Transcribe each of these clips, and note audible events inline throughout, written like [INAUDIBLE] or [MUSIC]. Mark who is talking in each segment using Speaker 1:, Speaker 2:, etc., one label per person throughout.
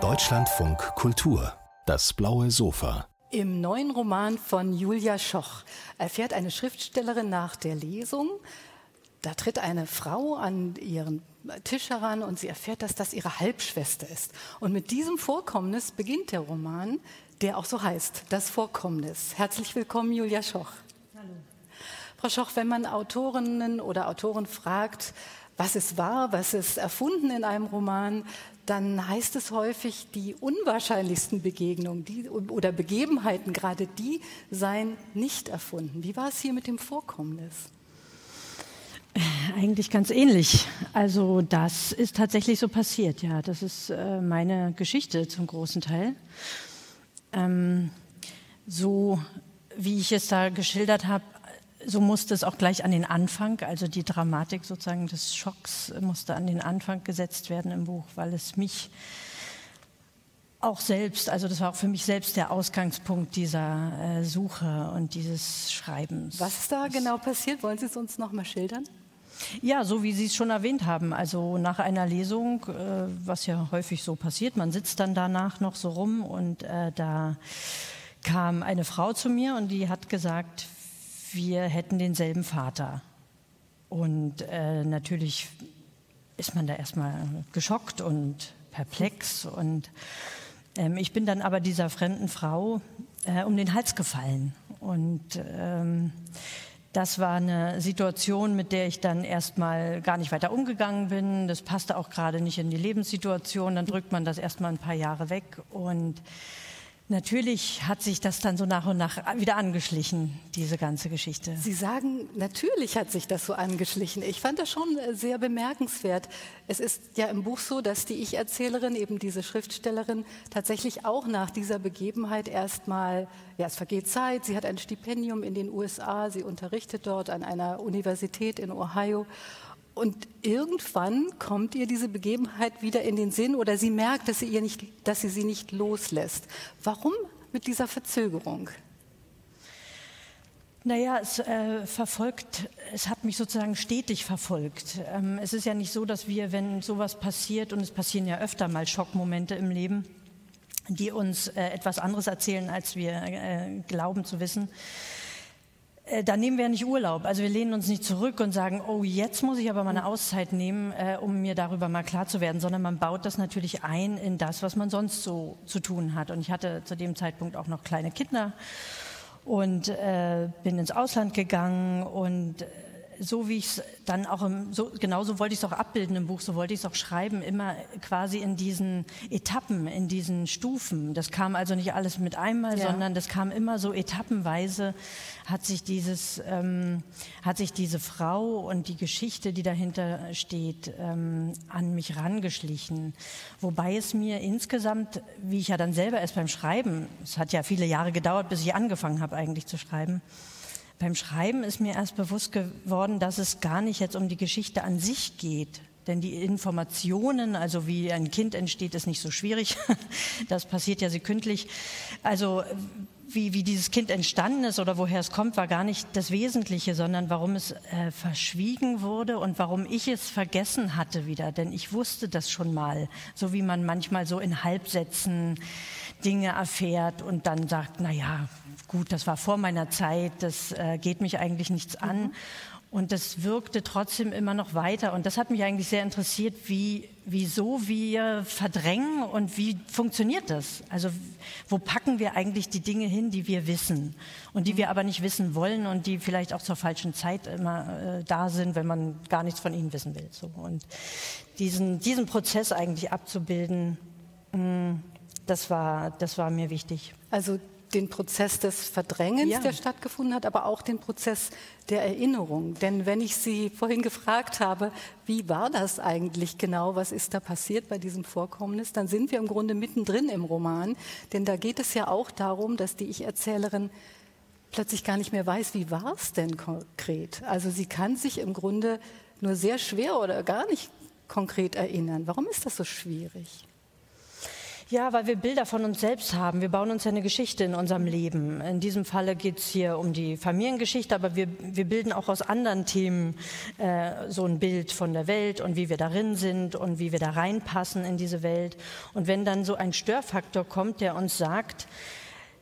Speaker 1: Deutschlandfunk Kultur, das blaue Sofa.
Speaker 2: Im neuen Roman von Julia Schoch erfährt eine Schriftstellerin nach der Lesung, da tritt eine Frau an ihren Tisch heran und sie erfährt, dass das ihre Halbschwester ist. Und mit diesem Vorkommnis beginnt der Roman, der auch so heißt, das Vorkommnis. Herzlich willkommen, Julia Schoch. Hallo. Frau Schoch, wenn man Autorinnen oder Autoren fragt, was ist wahr, was ist erfunden in einem Roman, dann heißt es häufig, die unwahrscheinlichsten Begegnungen die, oder Begebenheiten, gerade die seien nicht erfunden. Wie war es hier mit dem Vorkommnis?
Speaker 3: Eigentlich ganz ähnlich. Also das ist tatsächlich so passiert, ja. Das ist äh, meine Geschichte zum großen Teil. Ähm, so wie ich es da geschildert habe, so musste es auch gleich an den Anfang, also die Dramatik sozusagen des Schocks musste an den Anfang gesetzt werden im Buch, weil es mich auch selbst, also das war auch für mich selbst der Ausgangspunkt dieser äh, Suche und dieses Schreibens.
Speaker 2: Was ist da genau passiert? Wollen Sie es uns noch mal schildern?
Speaker 3: Ja, so wie Sie es schon erwähnt haben. Also nach einer Lesung, äh, was ja häufig so passiert, man sitzt dann danach noch so rum und äh, da kam eine Frau zu mir und die hat gesagt, wir hätten denselben Vater. Und äh, natürlich ist man da erstmal geschockt und perplex. Und ähm, ich bin dann aber dieser fremden Frau äh, um den Hals gefallen. Und ähm, das war eine Situation, mit der ich dann erstmal gar nicht weiter umgegangen bin. Das passte auch gerade nicht in die Lebenssituation. Dann drückt man das erstmal ein paar Jahre weg. Und Natürlich hat sich das dann so nach und nach wieder angeschlichen, diese ganze Geschichte.
Speaker 2: Sie sagen, natürlich hat sich das so angeschlichen. Ich fand das schon äh, sehr bemerkenswert. Es ist ja im Buch so, dass die Ich-Erzählerin, eben diese Schriftstellerin, tatsächlich auch nach dieser Begebenheit erstmal, ja, es vergeht Zeit, sie hat ein Stipendium in den USA, sie unterrichtet dort an einer Universität in Ohio und irgendwann kommt ihr diese Begebenheit wieder in den Sinn oder sie merkt, dass sie, ihr nicht, dass sie sie nicht loslässt. Warum mit dieser Verzögerung?
Speaker 3: Naja, es äh, verfolgt, es hat mich sozusagen stetig verfolgt. Ähm, es ist ja nicht so, dass wir, wenn sowas passiert, und es passieren ja öfter mal Schockmomente im Leben, die uns äh, etwas anderes erzählen, als wir äh, glauben zu wissen, da nehmen wir nicht Urlaub. Also wir lehnen uns nicht zurück und sagen, oh, jetzt muss ich aber mal eine Auszeit nehmen, äh, um mir darüber mal klar zu werden, sondern man baut das natürlich ein in das, was man sonst so zu tun hat. Und ich hatte zu dem Zeitpunkt auch noch kleine Kinder und äh, bin ins Ausland gegangen und äh, so wie ich es dann auch im, so, genauso wollte ich es auch abbilden im Buch, so wollte ich es auch schreiben, immer quasi in diesen Etappen, in diesen Stufen. Das kam also nicht alles mit einmal, ja. sondern das kam immer so etappenweise, hat sich dieses, ähm, hat sich diese Frau und die Geschichte, die dahinter steht, ähm, an mich rangeschlichen. Wobei es mir insgesamt, wie ich ja dann selber erst beim Schreiben, es hat ja viele Jahre gedauert, bis ich angefangen habe eigentlich zu schreiben, beim Schreiben ist mir erst bewusst geworden, dass es gar nicht jetzt um die Geschichte an sich geht. Denn die Informationen, also wie ein Kind entsteht, ist nicht so schwierig. [LAUGHS] Das passiert ja sekündlich. Also wie, wie dieses Kind entstanden ist oder woher es kommt, war gar nicht das Wesentliche, sondern warum es äh, verschwiegen wurde und warum ich es vergessen hatte wieder. Denn ich wusste das schon mal, so wie man manchmal so in Halbsätzen Dinge erfährt und dann sagt, na ja, gut, das war vor meiner Zeit, das äh, geht mich eigentlich nichts an. Mhm. Und das wirkte trotzdem immer noch weiter. Und das hat mich eigentlich sehr interessiert, wie, wieso wir verdrängen und wie funktioniert das? Also wo packen wir eigentlich die Dinge hin, die wir wissen und die wir aber nicht wissen wollen und die vielleicht auch zur falschen Zeit immer äh, da sind, wenn man gar nichts von ihnen wissen will. So. Und diesen, diesen Prozess eigentlich abzubilden, mh, mm, das war, das war mir wichtig.
Speaker 2: Also den Prozess des Verdrängens, ja. der stattgefunden hat, aber auch den Prozess der Erinnerung. Denn wenn ich Sie [LAUGHS] vorhin gefragt habe, wie war das eigentlich genau, was ist da passiert bei diesem Vorkommnis, dann sind wir im Grunde mittendrin im Roman. Denn da geht es ja auch darum, dass die Ich-Erzählerin plötzlich gar nicht mehr weiß, wie war es denn konkret. Also sie kann sich im Grunde nur sehr schwer oder gar nicht konkret erinnern. Warum ist das so schwierig?
Speaker 3: Ja, weil wir Bilder von uns selbst haben. Wir bauen uns ja eine Geschichte in unserem Leben. In diesem Falle geht es hier um die Familiengeschichte, aber wir, wir bilden auch aus anderen Themen äh, so ein Bild von der Welt und wie wir darin sind und wie wir da reinpassen in diese Welt. Und wenn dann so ein Störfaktor kommt, der uns sagt,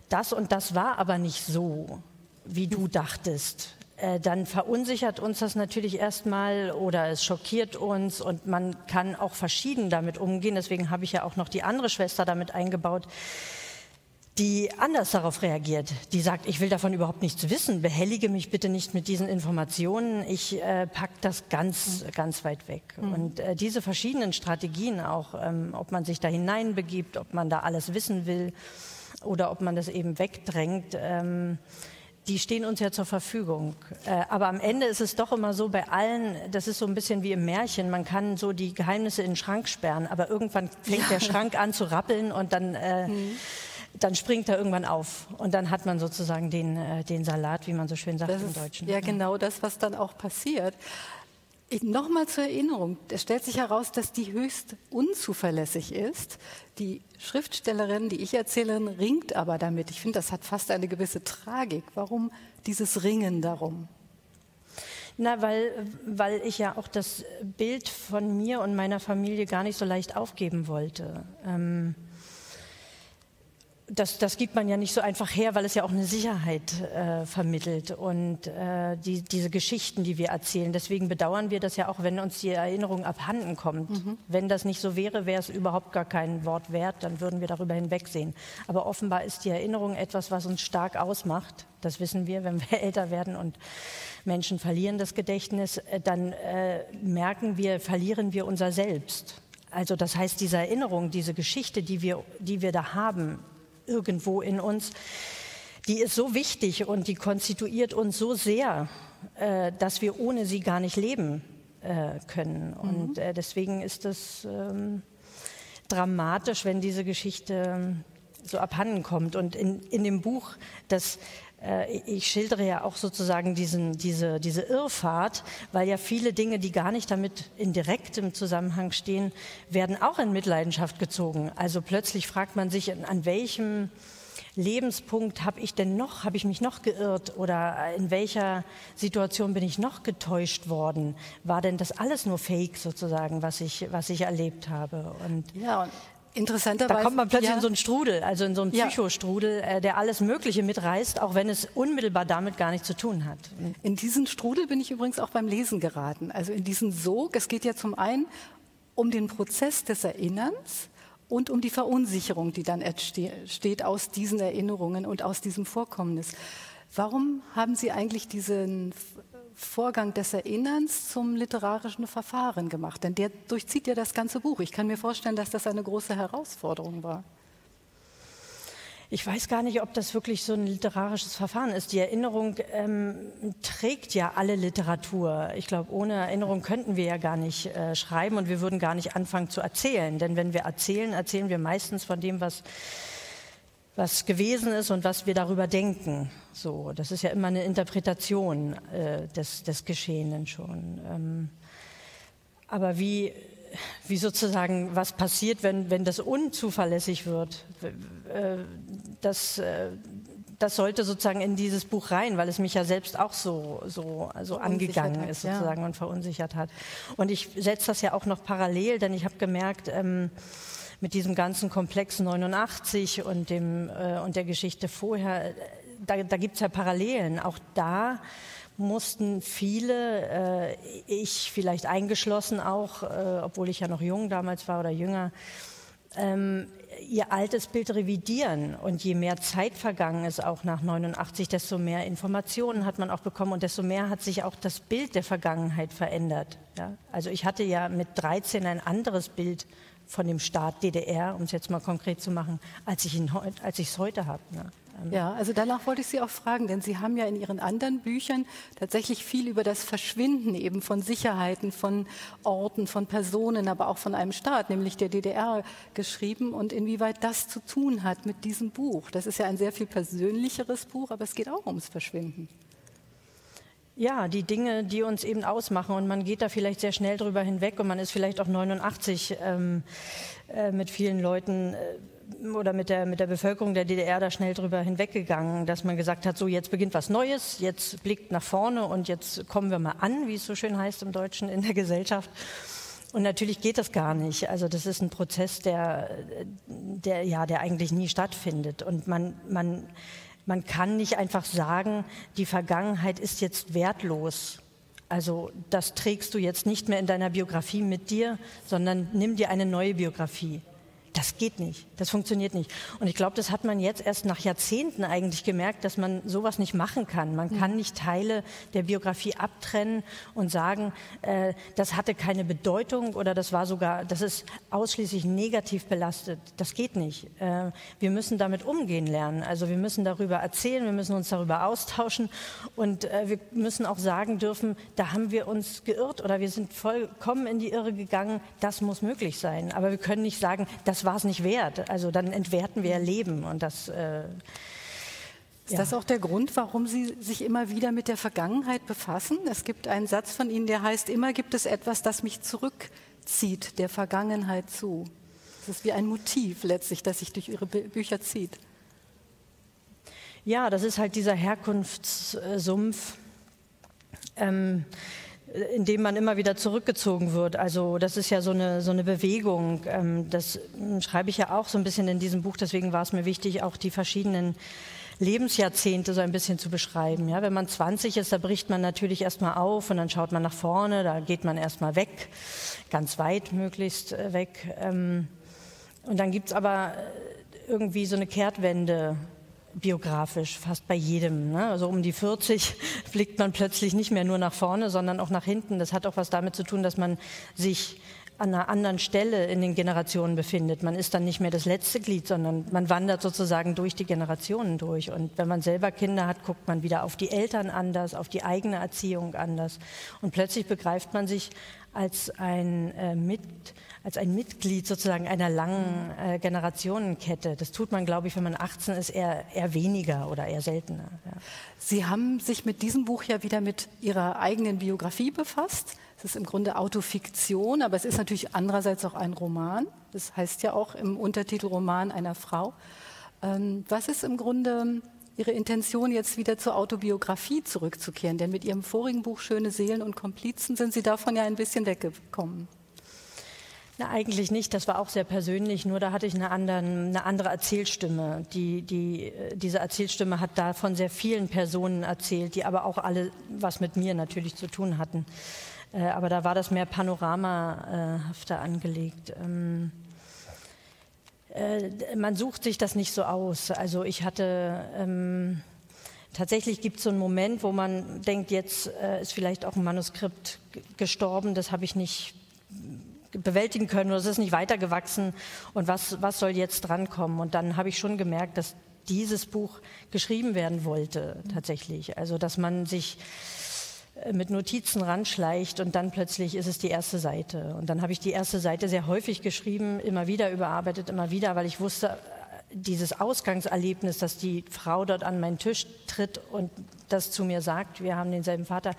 Speaker 3: das und das war aber nicht so, wie du dachtest, äh, dann verunsichert uns das natürlich erstmal oder es schockiert uns und man kann auch verschieden damit umgehen. Deswegen habe ich ja auch noch die andere Schwester damit eingebaut, die anders darauf reagiert. Die sagt, ich will davon überhaupt nichts wissen, behellige mich bitte nicht mit diesen Informationen, ich äh, pack das ganz, ganz weit weg. Mhm. Und äh, diese verschiedenen Strategien auch, ähm, ob man sich da hineinbegibt, ob man da alles wissen will oder ob man das eben wegdrängt, ähm, die stehen uns ja zur Verfügung. Äh, aber am Ende ist es doch immer so bei allen, das ist so ein bisschen wie im Märchen, man kann so die Geheimnisse in den Schrank sperren, aber irgendwann fängt ja. der Schrank an zu rappeln und dann, äh, mhm. dann springt er irgendwann auf. Und dann hat man sozusagen den, äh, den Salat, wie man so schön sagt
Speaker 2: das
Speaker 3: im Deutschen.
Speaker 2: ja, genau das, was dann auch passiert. Nochmal zur Erinnerung, es stellt sich heraus, dass die höchst unzuverlässig ist. Die Schriftstellerin, die Ich-Erzählerin, ringt aber damit. Ich finde, das hat fast eine gewisse Tragik. Warum dieses Ringen darum?
Speaker 3: Na, weil, weil ich ja auch das Bild von mir und meiner Familie gar nicht so leicht aufgeben wollte. Ähm, das, das, gibt man ja nicht so einfach her, weil es ja auch eine Sicherheit äh, vermittelt und äh, die, diese Geschichten, die wir erzählen. Deswegen bedauern wir das ja auch, wenn uns die Erinnerung abhanden kommt. Mhm. Wenn das nicht so wäre, wäre es überhaupt gar kein Wort wert, dann würden wir darüber hinwegsehen. Aber offenbar ist die Erinnerung etwas, was uns stark ausmacht. Das wissen wir, wenn wir [LAUGHS] älter werden und Menschen verlieren das Gedächtnis, äh, dann äh, merken wir, verlieren wir unser Selbst. Also das heißt, diese Erinnerung, diese Geschichte, die wir, die wir da haben, irgendwo in uns, die ist so wichtig und die konstituiert uns so sehr, äh, dass wir ohne sie gar nicht leben äh, können. Mhm. Und äh, deswegen ist es ähm, dramatisch, wenn diese Geschichte ähm, so abhanden kommt. Und in, in dem Buch, das ich schildere ja auch sozusagen diesen, diese, diese Irrfahrt, weil ja viele Dinge, die gar nicht damit in direktem Zusammenhang stehen, werden auch in Mitleidenschaft gezogen. Also plötzlich fragt man sich, an welchem Lebenspunkt habe ich denn noch, habe ich mich noch geirrt oder in welcher Situation bin ich noch getäuscht worden? War denn das alles nur Fake sozusagen, was ich, was ich erlebt habe?
Speaker 2: Und ja, und Interessanterweise.
Speaker 3: Da kommt man plötzlich ja. in so einen Strudel, also in so einen Psychostrudel, äh, der alles Mögliche mitreißt, auch wenn es unmittelbar damit gar nichts zu tun hat.
Speaker 2: In diesen Strudel bin ich übrigens auch beim Lesen geraten. Also in diesen Sog. Es geht ja zum einen um den Prozess des Erinnerns und um die Verunsicherung, die dann entsteht aus diesen Erinnerungen und aus diesem Vorkommnis. Warum haben Sie eigentlich diesen Vorgang des Erinnerns zum literarischen Verfahren gemacht? Denn der durchzieht ja das ganze Buch. Ich kann mir vorstellen, dass das eine große Herausforderung war.
Speaker 3: Ich weiß gar nicht, ob das wirklich so ein literarisches Verfahren ist. Die Erinnerung ähm, trägt ja alle Literatur. Ich glaube, ohne Erinnerung könnten wir ja gar nicht äh, schreiben und wir würden gar nicht anfangen zu erzählen. Denn wenn wir erzählen, erzählen wir meistens von dem, was was gewesen ist und was wir darüber denken. So, das ist ja immer eine Interpretation äh, des, des Geschehenen schon. Ähm, aber wie, wie sozusagen, was passiert, wenn, wenn das unzuverlässig wird, äh, das, äh, das sollte sozusagen in dieses Buch rein, weil es mich ja selbst auch so, so, so angegangen ist sozusagen ja. und verunsichert hat. Und ich setze das ja auch noch parallel, denn ich habe gemerkt, ähm, mit diesem ganzen Komplex 89 und, dem, äh, und der Geschichte vorher, da, da gibt es ja Parallelen. Auch da mussten viele, äh, ich vielleicht eingeschlossen auch, äh, obwohl ich ja noch jung damals war oder jünger, ähm, ihr altes Bild revidieren. Und je mehr Zeit vergangen ist, auch nach 89, desto mehr Informationen hat man auch bekommen und desto mehr hat sich auch das Bild der Vergangenheit verändert. Ja? Also ich hatte ja mit 13 ein anderes Bild von dem Staat DDR, um es jetzt mal konkret zu machen, als ich es heute habe. Ne?
Speaker 2: Ähm, ja, also danach wollte ich Sie auch fragen, denn Sie haben ja in Ihren anderen Büchern tatsächlich viel über das Verschwinden eben von Sicherheiten, von Orten, von Personen, aber auch von einem Staat, nämlich der DDR, geschrieben und inwieweit das zu tun hat mit diesem Buch. Das ist ja ein sehr viel persönlicheres Buch, aber es geht auch ums Verschwinden.
Speaker 3: Ja, die Dinge, die uns eben ausmachen. Und man geht da vielleicht sehr schnell drüber hinweg und man ist vielleicht auch 89 ähm, äh, mit vielen Leuten. Äh, oder mit der, mit der Bevölkerung der DDR da schnell drüber hinweggegangen, dass man gesagt hat, so jetzt beginnt was Neues, jetzt blickt nach vorne und jetzt kommen wir mal an, wie es so schön heißt im Deutschen, in der Gesellschaft. Und natürlich geht das gar nicht. Also das ist ein Prozess, der, der, ja, der eigentlich nie stattfindet. Und man, man, man kann nicht einfach sagen, die Vergangenheit ist jetzt wertlos. Also das trägst du jetzt nicht mehr in deiner Biografie mit dir, sondern nimm dir eine neue Biografie. Das geht nicht, das funktioniert nicht. Und ich glaube, das hat man jetzt erst nach Jahrzehnten eigentlich gemerkt, dass man sowas nicht machen kann. Man kann nicht Teile der Biografie abtrennen und sagen, äh, das hatte keine Bedeutung oder das war sogar, das ist ausschließlich negativ belastet. Das geht nicht. Äh, wir müssen damit umgehen lernen. Also wir müssen darüber erzählen, wir müssen uns darüber austauschen und äh, wir müssen auch sagen dürfen, da haben wir uns geirrt oder wir sind vollkommen in die Irre gegangen. Das muss möglich sein. Aber wir können nicht sagen, das war es nicht wert. Also dann entwerten wir Leben und das. Äh,
Speaker 2: ist das auch der Grund, warum Sie sich immer wieder mit der Vergangenheit befassen? Es gibt einen Satz von Ihnen, der heißt, immer gibt es etwas, das mich zurückzieht, der Vergangenheit zu. Das ist wie ein Motiv letztlich, das sich durch Ihre Bücher zieht.
Speaker 3: Ja, das ist halt dieser Herkunftssumpf. Ähm, in dem man immer wieder zurückgezogen wird. Also das ist ja so eine, so eine Bewegung. Ähm, das schreibe ich ja auch so ein bisschen in diesem Buch. Deswegen war es mir wichtig, auch die verschiedenen Lebensjahrzehnte so ein bisschen zu beschreiben. Ja, wenn man 20 ist, da bricht man natürlich erstmal auf und dann schaut man nach vorne, da geht man erstmal weg, ganz weit möglichst äh, weg. Ähm, und dann gibt es aber äh, irgendwie so eine Kehrtwende biografisch, fast bei jedem. Ne? Also um die 40 [LAUGHS] blickt man plötzlich nicht mehr nur nach vorne, sondern auch nach hinten. Das hat auch was damit zu tun, dass man sich an einer anderen Stelle in den Generationen befindet. Man ist dann nicht mehr das letzte Glied, sondern man wandert sozusagen durch die Generationen durch. Und wenn man selber Kinder hat, guckt man wieder auf die Eltern anders, auf die eigene Erziehung anders. Und plötzlich begreift man sich als ein äh, mit als ein Mitglied sozusagen einer langen äh, Generationenkette. Das tut man, glaube ich, wenn man 18 ist, eher, eher weniger oder eher seltener. Ja.
Speaker 2: Sie haben sich mit diesem Buch ja wieder mit Ihrer eigenen Biografie befasst. Es ist im Grunde Autofiktion, aber es ist natürlich andererseits auch ein Roman. Das heißt ja auch im Untertitel Roman einer Frau. Ähm, was ist im Grunde Ihre Intention, jetzt wieder zur Autobiografie zurückzukehren? Denn mit Ihrem vorigen Buch Schöne Seelen und Komplizen sind Sie davon ja ein bisschen weggekommen.
Speaker 3: Na, eigentlich nicht. Das war auch sehr persönlich. Nur da hatte ich eine, anderen, eine andere Erzählstimme. Die, die, diese Erzählstimme hat da von sehr vielen Personen erzählt, die aber auch alle was mit mir natürlich zu tun hatten. Äh, aber da war das mehr panoramahafter angelegt. Ähm, äh, man sucht sich das nicht so aus. Also ich hatte ähm, tatsächlich gibt es so einen Moment, wo man denkt, jetzt äh, ist vielleicht auch ein Manuskript gestorben. Das habe ich nicht bewältigen können oder es ist nicht weitergewachsen und was, was soll jetzt drankommen? Und dann habe ich schon gemerkt, dass dieses Buch geschrieben werden wollte, tatsächlich. Also, dass man sich mit Notizen ranschleicht und dann plötzlich ist es die erste Seite. Und dann habe ich die erste Seite sehr häufig geschrieben, immer wieder überarbeitet, immer wieder, weil ich wusste, dieses Ausgangserlebnis, dass die Frau dort an meinen Tisch tritt und das zu mir sagt, wir haben denselben Vater,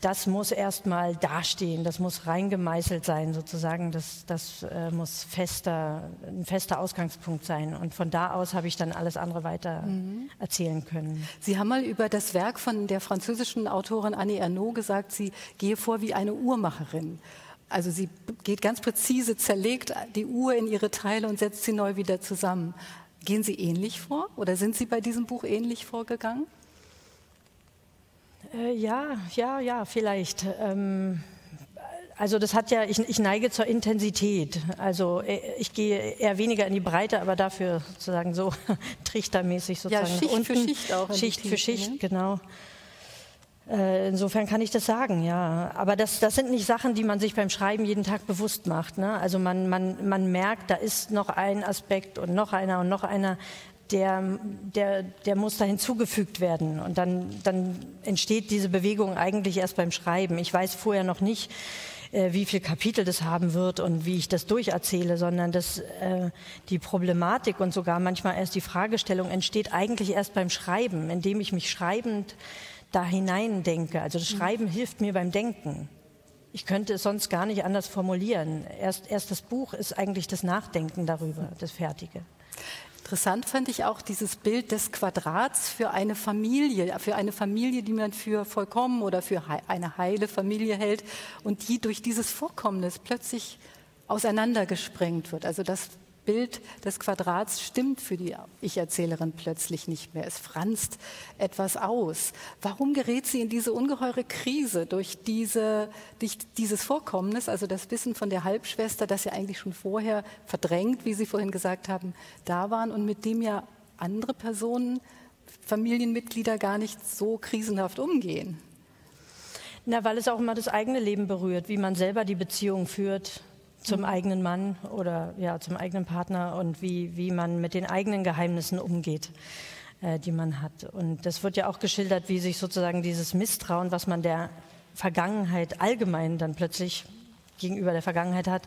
Speaker 3: das muss erstmal dastehen, das muss reingemeißelt sein sozusagen, das, das äh, muss fester, ein fester Ausgangspunkt sein. Und von da aus habe ich dann alles andere weiter mhm. erzählen können.
Speaker 2: Sie haben mal über das Werk von der französischen Autorin Annie Ernaux gesagt, sie gehe vor wie eine Uhrmacherin. Also sie geht ganz präzise, zerlegt die Uhr in ihre Teile und setzt sie neu wieder zusammen. Gehen Sie ähnlich vor oder sind Sie bei diesem Buch ähnlich vorgegangen?
Speaker 3: Äh, ja, ja, ja, vielleicht. Ähm, also das hat ja, ich, ich, neige zur Intensität. Also äh, ich gehe eher weniger in die Breite, aber dafür sozusagen so [LAUGHS] trichtermäßig sozusagen. Ja,
Speaker 2: Schicht unten, für Schicht auch.
Speaker 3: Schicht für Schicht, ne? genau. Äh, insofern kann ich das sagen, ja. Aber das, das sind nicht Sachen, die man sich beim Schreiben jeden Tag bewusst macht. Ne? Also man, man, man merkt, da ist noch ein Aspekt und noch einer und noch einer, der, der, der muss da hinzugefügt werden. Und dann, dann entsteht diese Bewegung eigentlich erst beim Schreiben. Ich weiß vorher noch nicht, äh, wie viel Kapitel das haben wird und wie ich das durcherzähle, sondern dass äh, die Problematik und sogar manchmal erst die Fragestellung entsteht eigentlich erst beim Schreiben, indem ich mich schreibend da hinein denke. Also das Schreiben mhm. hilft mir beim Denken. Ich könnte es sonst gar nicht anders formulieren. Erst, erst das Buch ist eigentlich das Nachdenken darüber, das Fertige.
Speaker 2: Interessant fand ich auch dieses Bild des Quadrats für eine Familie, für eine Familie, die man für vollkommen oder für eine heile Familie hält und die durch dieses Vorkommnis plötzlich auseinandergesprengt wird. Also das Bild des Quadrats stimmt für die Ich-Erzählerin plötzlich nicht mehr. Es franzt etwas aus. Warum gerät sie in diese ungeheure Krise durch, diese, durch dieses Vorkommnis, also das Wissen von der Halbschwester, das ja eigentlich schon vorher verdrängt, wie Sie vorhin gesagt haben, da waren und mit dem ja andere Personen, Familienmitglieder gar nicht so krisenhaft umgehen?
Speaker 3: Na, weil es auch immer das eigene Leben berührt, wie man selber die Beziehung führt zum eigenen Mann oder ja, zum eigenen Partner und wie, wie man mit den eigenen Geheimnissen umgeht, äh, die man hat. Und das wird ja auch geschildert, wie sich sozusagen dieses Misstrauen, was man der Vergangenheit allgemein dann plötzlich gegenüber der Vergangenheit hat,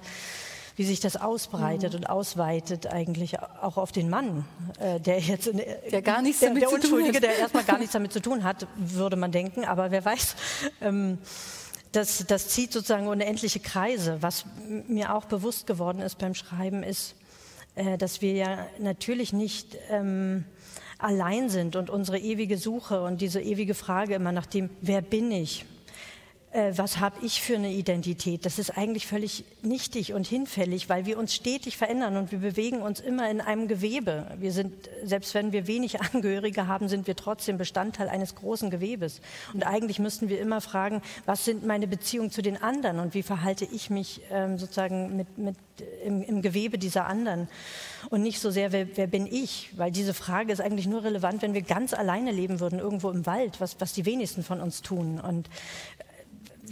Speaker 3: wie sich das ausbreitet mhm. und ausweitet eigentlich auch auf den Mann, äh, der jetzt in,
Speaker 2: der gar nichts damit
Speaker 3: der, der
Speaker 2: zu tun hat.
Speaker 3: der erstmal gar [LAUGHS] nichts damit zu tun hat, würde man denken, aber wer weiß. Ähm, das, das zieht sozusagen unendliche Kreise. Was mir auch bewusst geworden ist beim Schreiben, ist, äh, dass wir ja natürlich nicht ähm, allein sind und unsere ewige Suche und diese ewige Frage immer nach dem, wer bin ich? Äh, was habe ich für eine Identität? Das ist eigentlich völlig nichtig und hinfällig, weil wir uns stetig verändern und wir bewegen uns immer in einem Gewebe. Wir sind, selbst wenn wir wenig [LAUGHS] Angehörige haben, sind wir trotzdem Bestandteil eines großen Gewebes. Und eigentlich müssten wir immer fragen, was sind meine Beziehungen zu den anderen und wie verhalte ich mich ähm, sozusagen mit, mit im, im, Gewebe dieser anderen und nicht so sehr, wer, wer, bin ich? Weil diese Frage ist eigentlich nur relevant, wenn wir ganz alleine leben würden, irgendwo im Wald, was, was die wenigsten von uns tun. Und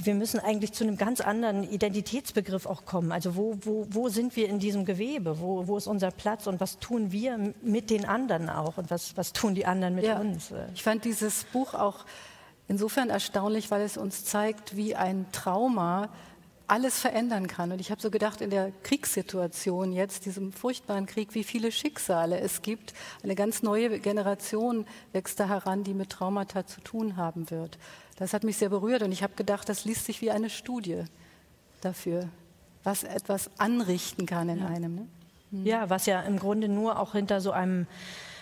Speaker 3: wir müssen eigentlich zu einem ganz anderen Identitätsbegriff auch kommen. Also wo, wo, wo sind wir in diesem Gewebe? Wo, wo ist unser Platz und was tun wir mit den anderen auch und was, was tun die anderen mit ja. uns?
Speaker 2: Ich fand dieses Buch auch insofern erstaunlich, weil es uns zeigt, wie ein Trauma alles verändern kann. Und ich habe so gedacht, in der Kriegssituation jetzt, diesem furchtbaren Krieg, wie viele Schicksale es gibt. Eine ganz neue Generation wächst da heran, die mit Traumata zu tun haben wird. Das hat mich sehr berührt und ich habe gedacht, das liest sich wie eine Studie dafür, was etwas anrichten kann in ja. einem. Ne?
Speaker 3: Mhm. Ja, was ja im Grunde nur auch hinter so einem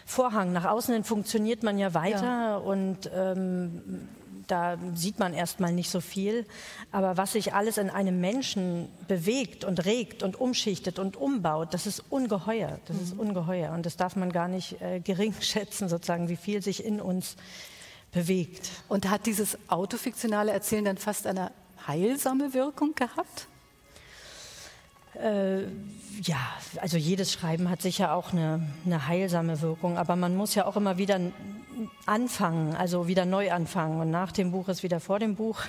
Speaker 3: Vorhang. Nach außen hin funktioniert man ja weiter ja. und ähm, da sieht man erstmal nicht so viel. Aber was sich alles in einem Menschen bewegt und regt und umschichtet und umbaut, das ist ungeheuer. Das mhm. ist ungeheuer. Und das darf man gar nicht äh, gering [LAUGHS] schätzen, sozusagen, wie viel sich in uns bewegt.
Speaker 2: Und hat dieses autofiktionale Erzählen dann fast eine heilsame Wirkung gehabt?
Speaker 3: Äh, ja, also jedes Schreiben hat sicher auch eine, eine, heilsame Wirkung, aber man muss ja auch immer wieder anfangen, also wieder neu anfangen. Und nach dem Buch ist wieder vor dem Buch.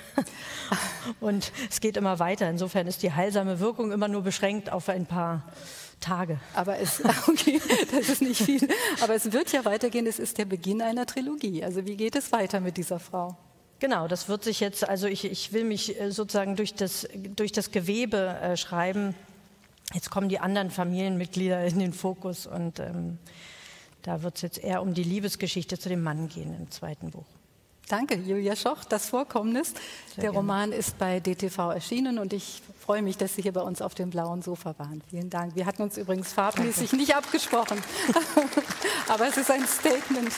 Speaker 3: [LAUGHS] Und es geht immer weiter. Insofern ist die heilsame Wirkung immer nur beschränkt auf ein paar Tage.
Speaker 2: Aber es, [LAUGHS] okay, das ist nicht viel. Aber es wird ja weitergehen. Es ist der Beginn einer Trilogie. Also wie geht es weiter mit dieser Frau?
Speaker 3: Genau, das wird sich jetzt, also ich, ich will mich äh, sozusagen durch das, durch das Gewebe äh, schreiben. Jetzt kommen die anderen Familienmitglieder in den Fokus und ähm, da wird es jetzt eher um die Liebesgeschichte zu dem Mann gehen im zweiten Buch.
Speaker 2: Danke, Julia Schoch, das Vorkommnis. Sehr Der gerne. Roman ist bei DTV erschienen und ich freue mich, dass Sie hier bei uns auf dem blauen Sofa waren. Vielen Dank. Wir hatten uns übrigens farbmäßig nicht abgesprochen, [LAUGHS] aber es ist ein Statement.